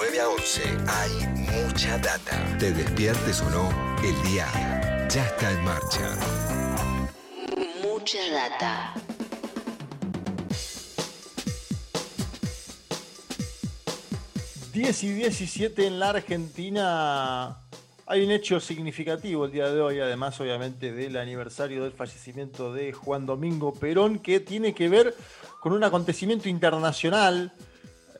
9 a 11 hay mucha data. Te despiertes o no, el día ya está en marcha. Mucha data. Diez y 17 en la Argentina. Hay un hecho significativo el día de hoy, además obviamente del aniversario del fallecimiento de Juan Domingo Perón, que tiene que ver con un acontecimiento internacional.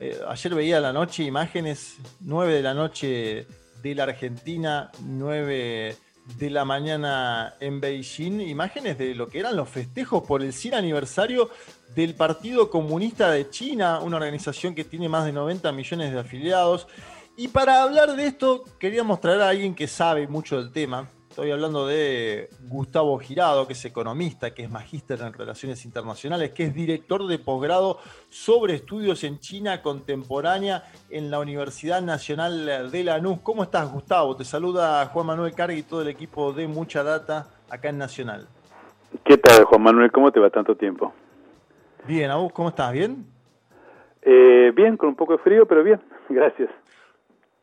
Eh, ayer veía a la noche imágenes, 9 de la noche de la Argentina, 9 de la mañana en Beijing, imágenes de lo que eran los festejos por el 100 aniversario del Partido Comunista de China, una organización que tiene más de 90 millones de afiliados. Y para hablar de esto, queríamos traer a alguien que sabe mucho del tema. Estoy hablando de Gustavo Girado, que es economista, que es magíster en relaciones internacionales, que es director de posgrado sobre estudios en China contemporánea en la Universidad Nacional de Lanús. ¿Cómo estás, Gustavo? Te saluda Juan Manuel Cargui y todo el equipo de Mucha Data acá en Nacional. ¿Qué tal, Juan Manuel? ¿Cómo te va tanto tiempo? Bien, ¿a vos cómo estás? ¿Bien? Eh, bien, con un poco de frío, pero bien, gracias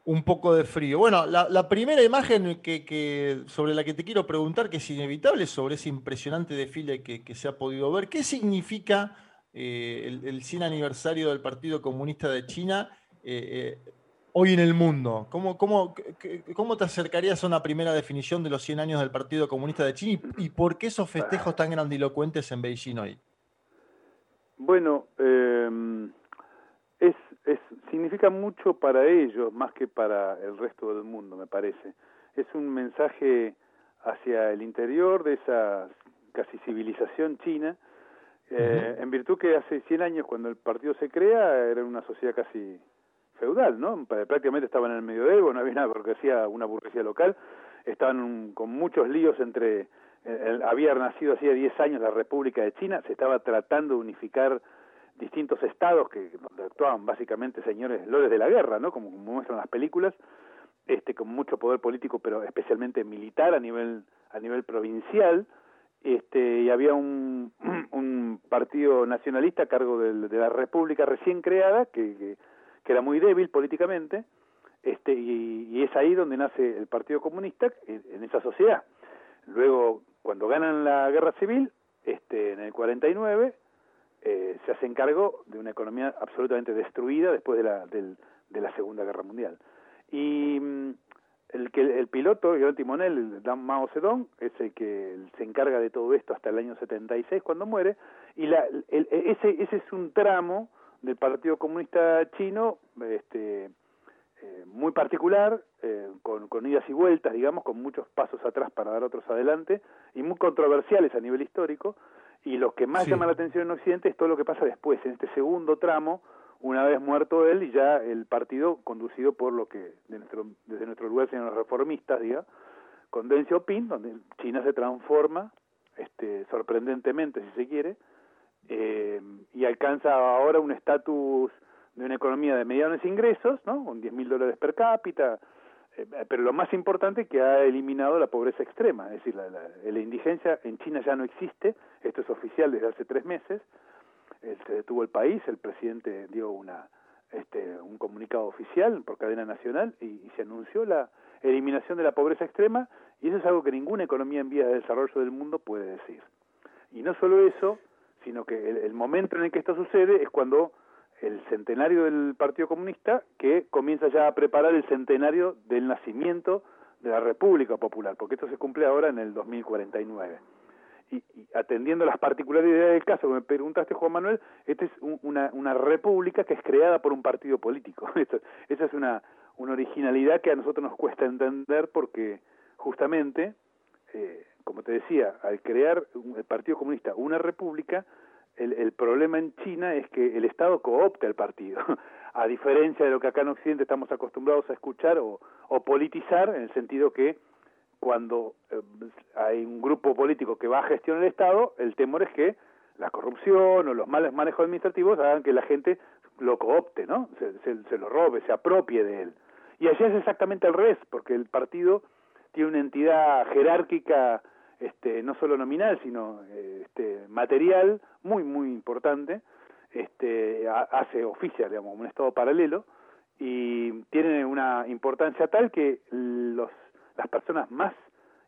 un poco de frío. Bueno, la, primera imagen que, sobre la que te quiero preguntar, que es inevitable, sobre ese impresionante desfile que, se ha podido ver, ¿qué significa eh, el, 100 aniversario del Partido Comunista de China eh, eh, hoy en el mundo? ¿Cómo, cómo, ¿Cómo te acercarías a una primera definición de los 100 años del Partido Comunista de China y, por qué esos festejos tan grandilocuentes en Beijing hoy? Bueno, es, es, significa mucho para ellos más que para el resto del mundo, me parece. Es un mensaje hacia el interior de esa casi civilización china, eh, en virtud que hace 100 años cuando el partido se crea era una sociedad casi feudal, ¿no? Prácticamente estaban en el medioevo, no había una burguesía, una burguesía local, estaban con muchos líos entre, había nacido hacía 10 años la República de China, se estaba tratando de unificar distintos estados que actuaban básicamente señores lores de la guerra, ¿no? Como, muestran las películas, este con mucho poder político, pero especialmente militar a nivel a nivel provincial, este y había un, un partido nacionalista a cargo de la República recién creada que, que, era muy débil políticamente, este y, y, es ahí donde nace el Partido Comunista en, en esa sociedad. Luego, cuando ganan la guerra civil, este en el 49 eh, se hace cargo de una economía absolutamente destruida después de la, del, de la Segunda Guerra Mundial. Y mm, el que el piloto, el timonel, Mao Zedong, es el que se encarga de todo esto hasta el año 76 cuando muere, y la, el, ese, ese es un tramo del Partido Comunista Chino este, eh, muy particular, eh, con, con idas y vueltas, digamos, con muchos pasos atrás para dar otros adelante, y muy controversiales a nivel histórico, y lo que más llama la atención en Occidente es todo lo que pasa después, en este segundo tramo, una vez muerto él y ya el partido conducido por lo que desde nuestro lugar sean los reformistas, diga, con Deng Xiaoping, donde China se transforma este, sorprendentemente, si se quiere, eh, y alcanza ahora un estatus de una economía de medianos ingresos, ¿no? con 10 mil dólares per cápita, pero lo más importante es que ha eliminado la pobreza extrema, es decir, la, la, indigencia en China ya no existe, esto es oficial desde hace tres meses, eh, se detuvo el país, el presidente dio una este, un comunicado oficial por cadena nacional y, se anunció la eliminación de la pobreza extrema y eso es algo que ninguna economía en vías de desarrollo del mundo puede decir. Y no solo eso, sino que el momento en el que esto sucede es cuando el centenario del Partido Comunista que comienza ya a preparar el centenario del nacimiento de la República Popular, porque esto se cumple ahora en el 2049. Y, y atendiendo las particularidades del caso que me preguntaste, Juan Manuel, esta es una, una república que es creada por un partido político. esa es una, una originalidad que a nosotros nos cuesta entender porque justamente, eh, como te decía, al crear el Partido Comunista una república, el, el, problema en China es que el Estado coopta el partido, a diferencia de lo que acá en Occidente estamos acostumbrados a escuchar o, o politizar, en el sentido que cuando eh, hay un grupo político que va a gestionar el Estado, el temor es que la corrupción o los malos manejos administrativos hagan que la gente lo coopte, ¿no? Se, se, lo robe, se apropie de él. Y allí es exactamente al revés, porque el partido tiene una entidad jerárquica este, no solo nominal, sino este, material muy, muy importante, este, hace oficial, digamos, un estado paralelo, y tiene una importancia tal que los, las personas más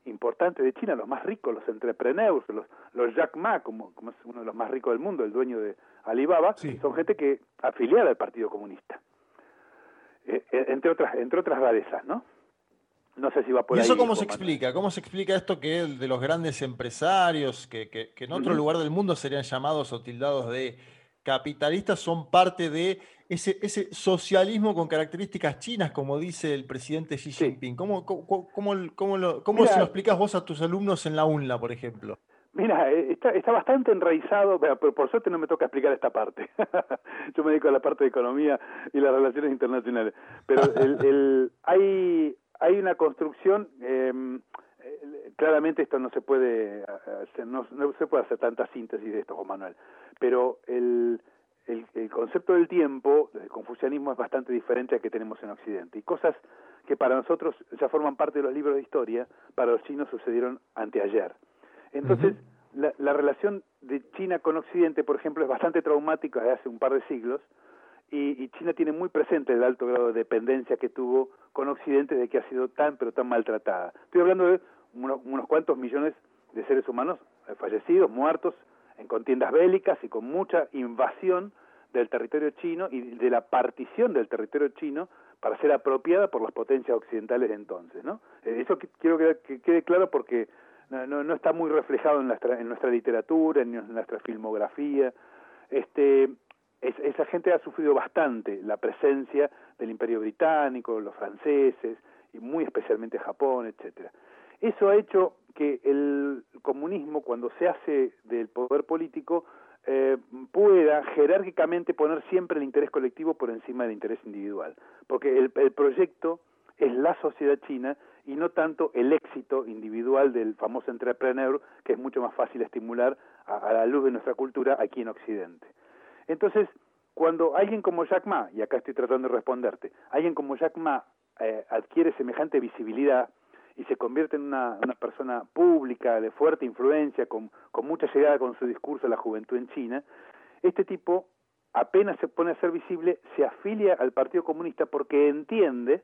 importantes de China, los más ricos, los entrepreneurs, los, los Jack Ma, como, como es uno de los más ricos del mundo, el dueño de Alibaba, son gente que afiliada al Partido Comunista. Eh, eh, entre otras entre otras rarezas, ¿no? No sé si va por ¿Y eso cómo se explica? ¿Cómo se explica esto que de los grandes empresarios, que, que, en otro lugar del mundo serían llamados o tildados de capitalistas, son parte de ese, ese socialismo con características chinas, como dice el presidente Xi Jinping? ¿Cómo, cómo, cómo, cómo, lo, cómo se lo explicas vos a tus alumnos en la UNLA, por ejemplo? Mira, eh, está, está bastante enraizado, pero por suerte no me toca explicar esta parte. Yo me dedico a la parte de economía y las relaciones internacionales. Pero el, el, hay, hay una construcción, em, eh, claramente esto no se puede hacer, no, no, se puede hacer tanta síntesis de esto, Juan Manuel, pero el, el, el concepto del tiempo, del confucianismo, es bastante diferente al que tenemos en Occidente. Y cosas que para nosotros ya forman parte de los libros de historia, para los chinos sucedieron anteayer. Entonces, la, la, relación de China con Occidente, por ejemplo, es bastante traumática desde hace un par de siglos, y, y, China tiene muy presente el alto grado de dependencia que tuvo con Occidente de que ha sido tan, pero tan maltratada. Estoy hablando de unos, unos cuantos millones de seres humanos eh, fallecidos, muertos, en contiendas bélicas y con mucha invasión del territorio chino y de la partición del territorio chino para ser apropiada por las potencias occidentales de entonces, ¿no? Eh, eso quiero que, quede claro porque no, no, está muy reflejado en nuestra, en nuestra literatura, en nuestra filmografía. Este, esa gente ha sufrido bastante la presencia del Imperio Británico, los franceses y muy especialmente Japón, etcétera. Eso ha hecho que el comunismo, cuando se hace del poder político, eh, pueda jerárquicamente poner siempre el interés colectivo por encima del interés individual, porque el, el proyecto es la sociedad china y no tanto el éxito individual del famoso entrepreneur, que es mucho más fácil estimular a, a la luz de nuestra cultura aquí en Occidente. Entonces, cuando alguien como Jack Ma, y acá estoy tratando de responderte, alguien como Jack Ma eh, adquiere semejante visibilidad y se convierte en una, una, persona pública, de fuerte influencia, con, con mucha llegada con su discurso a la juventud en China, este tipo apenas se pone a ser visible, se afilia al Partido Comunista porque entiende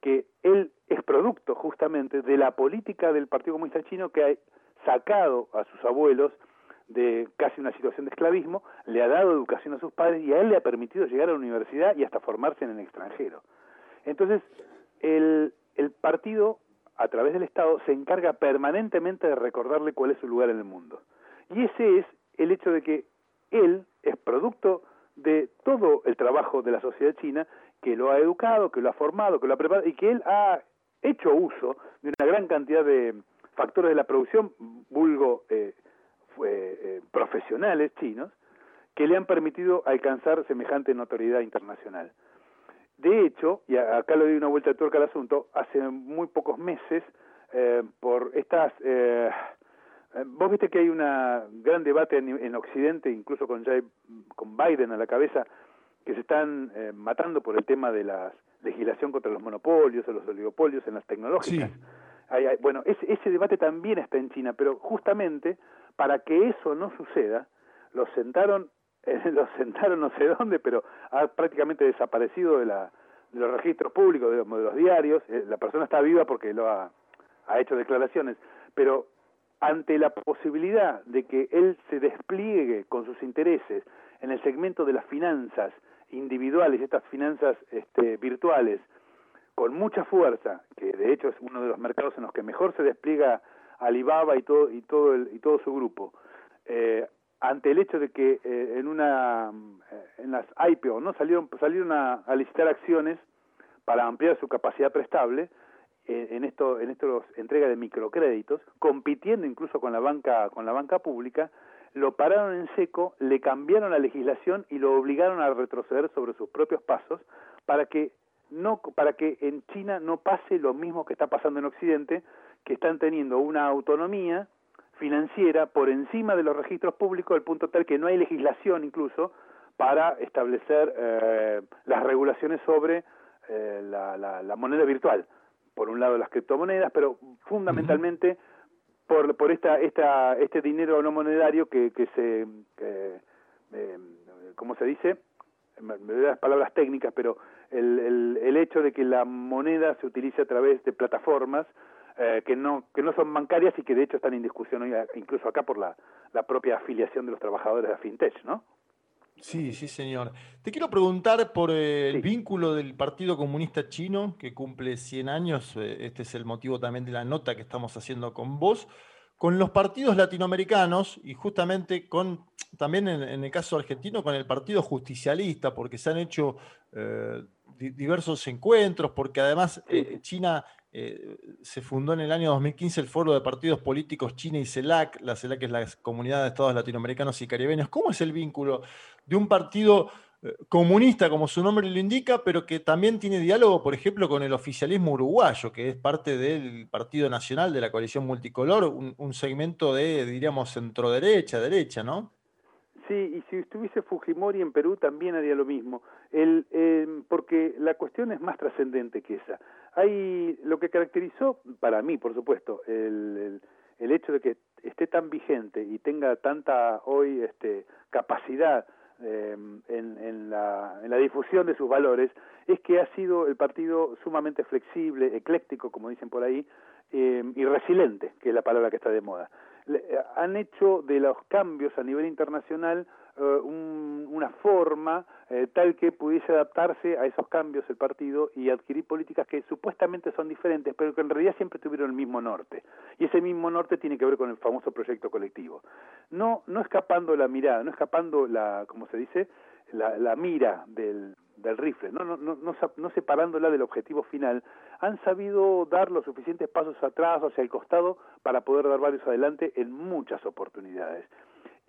que él es producto justamente de la política del Partido Comunista Chino que ha sacado a sus abuelos de casi una situación de esclavismo, le ha dado educación a sus padres y a él le ha permitido llegar a la universidad y hasta formarse en el extranjero. Entonces, el, el partido, a través del Estado, se encarga permanentemente de recordarle cuál es su lugar en el mundo. Y ese es el hecho de que él es producto de todo el trabajo de la sociedad china, que lo ha educado, que lo ha formado, que lo ha preparado y que él ha hecho uso de una gran cantidad de factores de la producción, vulgo eh, eh, profesionales chinos que le han permitido alcanzar semejante notoriedad internacional. De hecho, y acá le doy una vuelta de tuerca al asunto, hace muy pocos meses, eh, por estas... Eh, vos viste que hay un gran debate en, en Occidente, incluso con, con Biden a la cabeza, que se están eh, matando por el tema de la legislación contra los monopolios o los oligopolios en las tecnológicas. Sí. Hay, hay, bueno, ese, ese debate también está en China, pero justamente para que eso no suceda, los sentaron, eh, los sentaron no sé dónde, pero ha prácticamente desaparecido de, la, de los registros públicos, de los, de los diarios. Eh, la persona está viva porque lo ha, hecho declaraciones, pero ante la posibilidad de que él se despliegue con sus intereses en el segmento de las finanzas individuales, estas finanzas este, virtuales, con mucha fuerza, que de hecho es uno de los mercados en los que mejor se despliega Alibaba y todo y todo el, y todo su grupo. Eh, ante el hecho de que eh, en una eh, en las IPO no salieron salieron a, a, licitar acciones para ampliar su capacidad prestable eh, en esto en estos entrega de microcréditos compitiendo incluso con la banca con la banca pública lo pararon en seco le cambiaron la legislación y lo obligaron a retroceder sobre sus propios pasos para que no para que en China no pase lo mismo que está pasando en Occidente que están teniendo una autonomía financiera por encima de los registros públicos, al punto tal que no hay legislación incluso para establecer eh, las regulaciones sobre eh, la, la, la, moneda virtual. Por un lado las criptomonedas, pero fundamentalmente por, por esta, esta, este dinero no monetario que, que se, eh, ¿cómo se dice? Me, me doy las palabras técnicas, pero el, el, hecho de que la moneda se utilice a través de plataformas eh, que no que no son bancarias y que de hecho están en discusión hoy, incluso acá por la, la propia afiliación de los trabajadores de la fintech, ¿no? Sí, sí, señor. Te quiero preguntar por el vínculo del Partido Comunista Chino, que cumple 100 años, eh, este es el motivo también de la nota que estamos haciendo con vos, con los partidos latinoamericanos y justamente con, también en, el caso argentino, con el Partido Justicialista, porque se han hecho eh, diversos encuentros, porque además eh, China eh, se fundó en el año 2015 el Foro de Partidos Políticos China y CELAC, la CELAC es la Comunidad de Estados Latinoamericanos y Caribeños. ¿Cómo es el vínculo de un partido eh, comunista, como su nombre lo indica, pero que también tiene diálogo, por ejemplo, con el oficialismo uruguayo, que es parte del Partido Nacional de la coalición multicolor, un, segmento de, diríamos, centro-derecha, derecha, ¿no? Sí, y si estuviese Fujimori en Perú también haría lo mismo, el, em, porque la cuestión es más trascendente que esa. Hay lo que caracterizó, para mí, por supuesto, el, el, hecho de que esté tan vigente y tenga tanta hoy este, capacidad em, en, la, en la difusión de sus valores, es que ha sido el partido sumamente flexible, ecléctico, como dicen por ahí, em, y resiliente, que es la palabra que está de moda. Eh, han hecho de los cambios a nivel internacional eh, una forma eh, tal que pudiese adaptarse a esos cambios el partido y adquirir políticas que supuestamente son diferentes, pero que en realidad siempre tuvieron el mismo norte. Y ese mismo norte tiene que ver con el famoso proyecto colectivo. No, no escapando la mirada, no escapando la, como se dice, la, la mira del, del rifle, no, no, no, no, separándola del objetivo final, han sabido dar los suficientes pasos atrás hacia el costado para poder dar varios adelante en muchas oportunidades.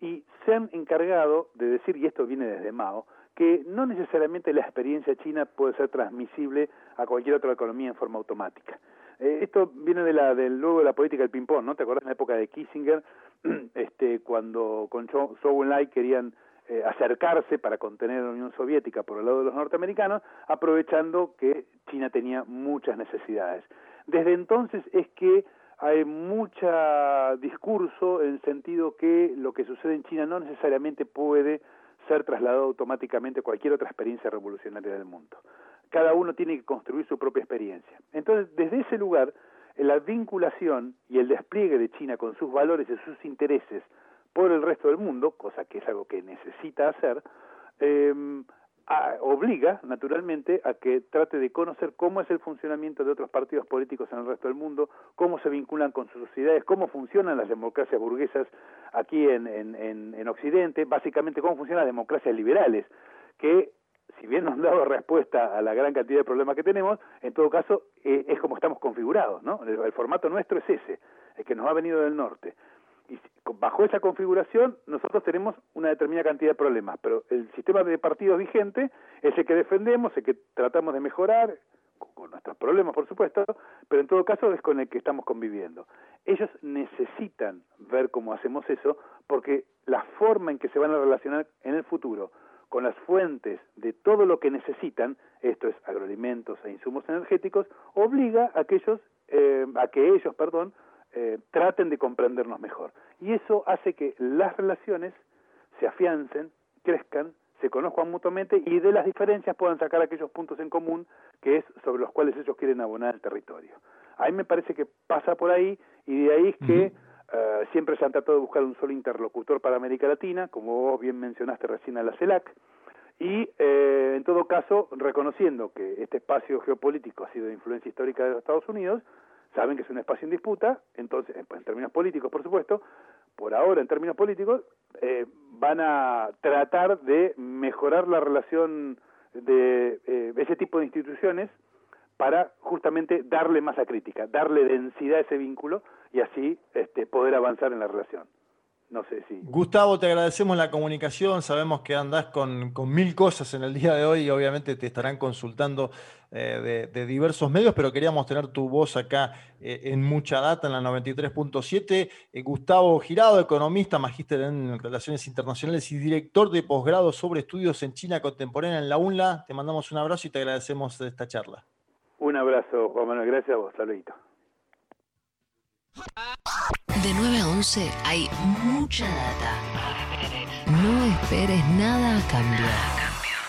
Y se han encargado de decir, y esto viene desde Mao, que no necesariamente la experiencia china puede ser transmisible a cualquier otra economía en forma automática. Eh, esto viene de la, del, luego de la política del ping-pong, ¿no? ¿Te acuerdas en la época de Kissinger, este, cuando con Zhou Enlai querían eh, acercarse para contener a la Unión Soviética por el lado de los norteamericanos, aprovechando que China tenía muchas necesidades. Desde entonces es que hay mucho discurso en sentido que lo que sucede en China no necesariamente puede ser trasladado automáticamente a cualquier otra experiencia revolucionaria del mundo. Cada uno tiene que construir su propia experiencia. Entonces, desde ese lugar, la vinculación y el despliegue de China con sus valores y sus intereses por el resto del mundo, cosa que es algo que necesita hacer, eh, obliga naturalmente a que trate de conocer cómo es el funcionamiento de otros partidos políticos en el resto del mundo, cómo se vinculan con sus sociedades, cómo funcionan las democracias burguesas aquí en, en, en, Occidente, básicamente cómo funcionan las democracias liberales, que si bien nos han dado respuesta a la gran cantidad de problemas que tenemos, en todo caso eh, es como estamos configurados, ¿no? el formato nuestro es ese, es que nos ha venido del norte bajo esa configuración nosotros tenemos una determinada cantidad de problemas, pero el sistema de partidos vigente es el que defendemos, el que tratamos de mejorar, con nuestros problemas por supuesto, pero en todo caso es con el que estamos conviviendo. Ellos necesitan ver cómo hacemos eso porque la forma en que se van a relacionar en el futuro con las fuentes de todo lo que necesitan, esto es agroalimentos e insumos energéticos, obliga a que ellos, eh, a que ellos, perdón, eh, traten de comprendernos mejor. Y eso hace que las relaciones se afiancen, crezcan, se conozcan mutuamente y de las diferencias puedan sacar aquellos puntos en común que es sobre los cuales ellos quieren abonar el territorio. A mí me parece que pasa por ahí y de ahí es que eh, siempre se han tratado de buscar un solo interlocutor para América Latina, como vos bien mencionaste recién a la CELAC, y eh, en todo caso reconociendo que este espacio geopolítico ha sido de influencia histórica de los Estados Unidos, saben que es un espacio en disputa, entonces, en términos políticos, por supuesto, por ahora, en términos políticos, eh, van a tratar de mejorar la relación de eh, ese tipo de instituciones para justamente darle masa crítica, darle densidad a ese vínculo y así este, poder avanzar en la relación. No sé si. Gustavo, te agradecemos la comunicación. Sabemos que andás con, mil cosas en el día de hoy y obviamente te estarán consultando eh, de, diversos medios, pero queríamos tener tu voz acá eh, en mucha data en la 93.7. Eh, Gustavo Girado, economista, magíster en Relaciones Internacionales y director de posgrado sobre estudios en China contemporánea en la UNLA. Te mandamos un abrazo y te agradecemos esta charla. Un abrazo, Juan Manuel. Gracias a vos. Saludito. De 9 a 11 hay mucha data. No esperes nada a cambiar.